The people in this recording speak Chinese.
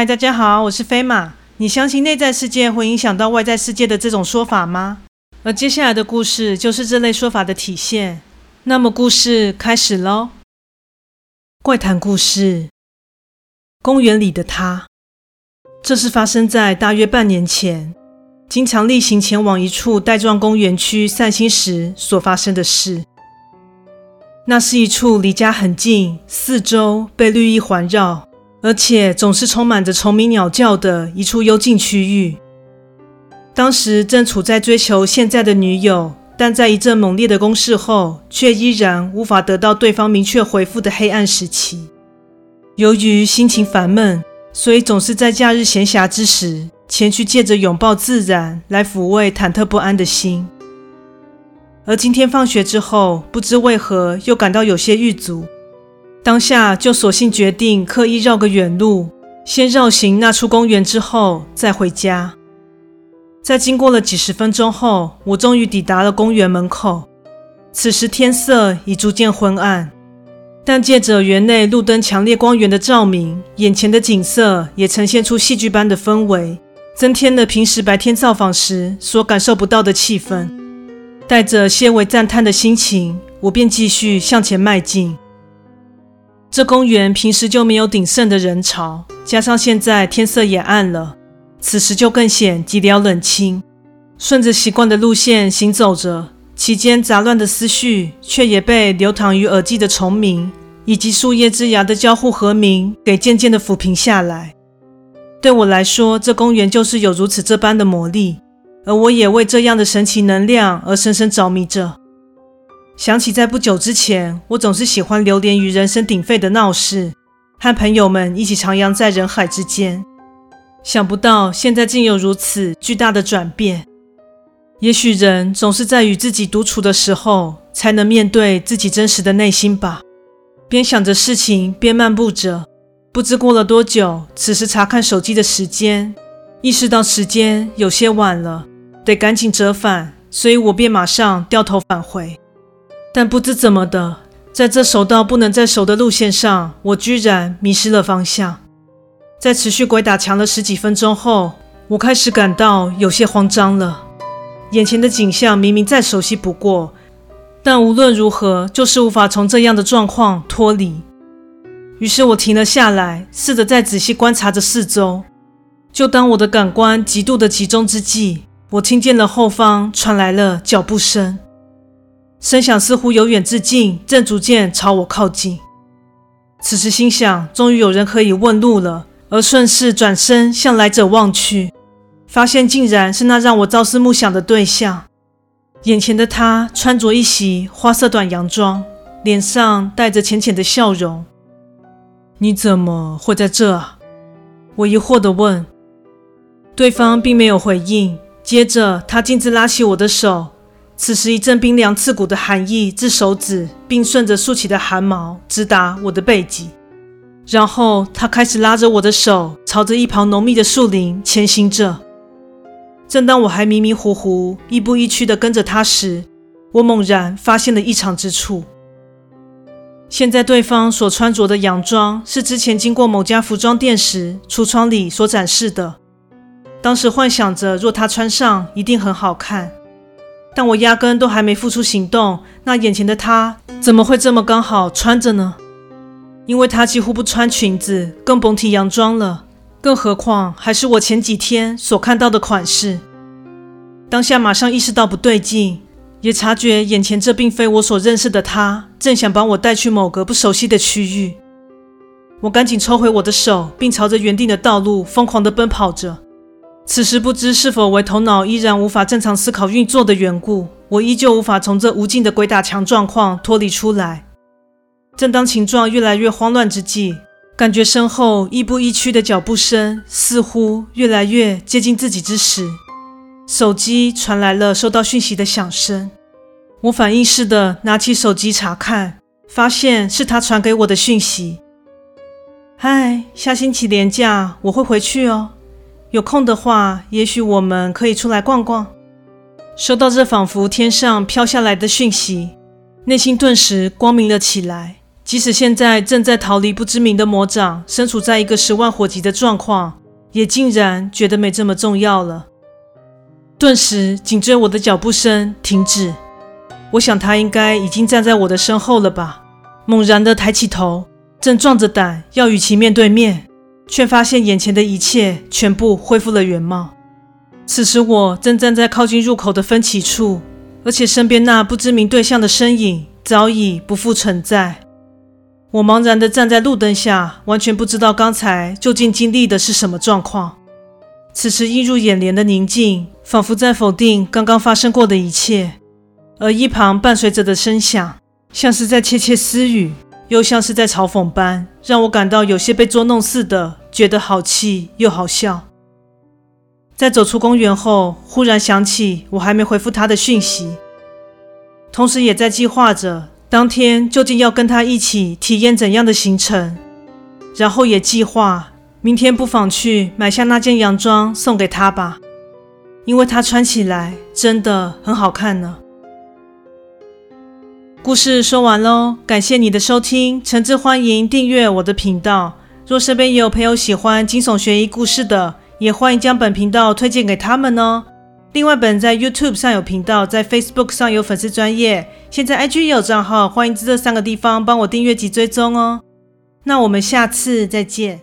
嗨，大家好，我是飞马。你相信内在世界会影响到外在世界的这种说法吗？而接下来的故事就是这类说法的体现。那么，故事开始喽。怪谈故事：公园里的他。这是发生在大约半年前，经常例行前往一处带状公园区散心时所发生的事。那是一处离家很近，四周被绿意环绕。而且总是充满着虫鸣鸟叫的一处幽静区域。当时正处在追求现在的女友，但在一阵猛烈的攻势后，却依然无法得到对方明确回复的黑暗时期。由于心情烦闷，所以总是在假日闲暇之时，前去借着拥抱自然来抚慰忐忑不安的心。而今天放学之后，不知为何又感到有些郁卒。当下就索性决定刻意绕个远路，先绕行那处公园，之后再回家。在经过了几十分钟后，我终于抵达了公园门口。此时天色已逐渐昏暗，但借着园内路灯强烈光源的照明，眼前的景色也呈现出戏剧般的氛围，增添了平时白天造访时所感受不到的气氛。带着些微赞叹的心情，我便继续向前迈进。这公园平时就没有鼎盛的人潮，加上现在天色也暗了，此时就更显寂寥冷清。顺着习惯的路线行走着，其间杂乱的思绪却也被流淌于耳际的虫鸣以及树叶枝芽的交互和鸣给渐渐的抚平下来。对我来说，这公园就是有如此这般的魔力，而我也为这样的神奇能量而深深着迷着。想起在不久之前，我总是喜欢流连于人声鼎沸的闹市，和朋友们一起徜徉在人海之间。想不到现在竟有如此巨大的转变。也许人总是在与自己独处的时候，才能面对自己真实的内心吧。边想着事情，边漫步着，不知过了多久，此时查看手机的时间，意识到时间有些晚了，得赶紧折返，所以我便马上掉头返回。但不知怎么的，在这熟到不能再熟的路线上，我居然迷失了方向。在持续鬼打墙了十几分钟后，我开始感到有些慌张了。眼前的景象明明再熟悉不过，但无论如何，就是无法从这样的状况脱离。于是我停了下来，试着再仔细观察着四周。就当我的感官极度的集中之际，我听见了后方传来了脚步声。声响似乎由远至近，正逐渐朝我靠近。此时心想，终于有人可以问路了，而顺势转身向来者望去，发现竟然是那让我朝思暮想的对象。眼前的他穿着一袭花色短洋装，脸上带着浅浅的笑容。你怎么会在这？我疑惑地问。对方并没有回应，接着他径自拉起我的手。此时，一阵冰凉刺骨的寒意自手指，并顺着竖起的汗毛直达我的背脊。然后，他开始拉着我的手，朝着一旁浓密的树林前行着。正当我还迷迷糊糊、亦步亦趋地跟着他时，我猛然发现了异常之处。现在，对方所穿着的洋装是之前经过某家服装店时橱窗里所展示的。当时幻想着，若他穿上，一定很好看。但我压根都还没付出行动，那眼前的他怎么会这么刚好穿着呢？因为他几乎不穿裙子，更甭提洋装了，更何况还是我前几天所看到的款式。当下马上意识到不对劲，也察觉眼前这并非我所认识的他，正想把我带去某个不熟悉的区域。我赶紧抽回我的手，并朝着原定的道路疯狂地奔跑着。此时不知是否为头脑依然无法正常思考运作的缘故，我依旧无法从这无尽的鬼打墙状况脱离出来。正当情状越来越慌乱之际，感觉身后亦步亦趋的脚步声似乎越来越接近自己之时，手机传来了收到讯息的响声。我反应似的拿起手机查看，发现是他传给我的讯息：“嗨，下星期连假我会回去哦。”有空的话，也许我们可以出来逛逛。收到这仿佛天上飘下来的讯息，内心顿时光明了起来。即使现在正在逃离不知名的魔掌，身处在一个十万火急的状况，也竟然觉得没这么重要了。顿时，紧追我的脚步声停止。我想他应该已经站在我的身后了吧。猛然的抬起头，正壮着胆要与其面对面，却发现眼前的一切全部恢复了原貌。此时我正站在靠近入口的分歧处，而且身边那不知名对象的身影早已不复存在。我茫然地站在路灯下，完全不知道刚才究竟经历的是什么状况。此时映入眼帘的宁静，仿佛在否定刚刚发生过的一切，而一旁伴随着的声响，像是在窃窃私语，又像是在嘲讽般，让我感到有些被捉弄似的，觉得好气又好笑。在走出公园后，忽然想起我还没回复他的讯息，同时也在计划着当天究竟要跟他一起体验怎样的行程，然后也计划明天不妨去买下那件洋装送给他吧，因为他穿起来真的很好看呢。故事说完喽，感谢你的收听，诚挚欢迎订阅我的频道。若身边也有朋友喜欢惊悚悬疑故事的，也欢迎将本频道推荐给他们哦。另外，本在 YouTube 上有频道，在 Facebook 上有粉丝专业，现在 IG 也有账号，欢迎在这三个地方帮我订阅及追踪哦。那我们下次再见。